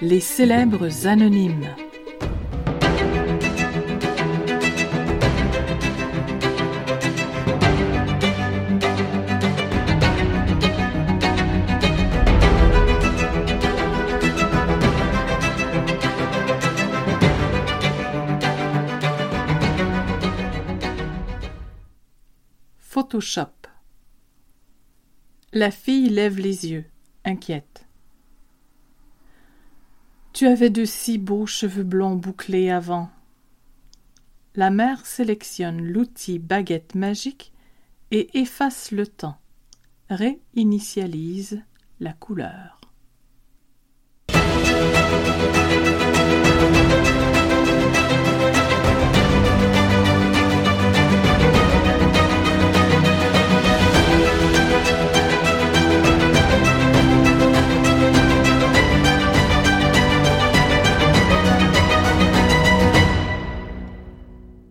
Les célèbres anonymes. Photoshop. La fille lève les yeux, inquiète. Tu avais de si beaux cheveux blonds bouclés avant. La mère sélectionne l'outil baguette magique et efface le temps, réinitialise la couleur.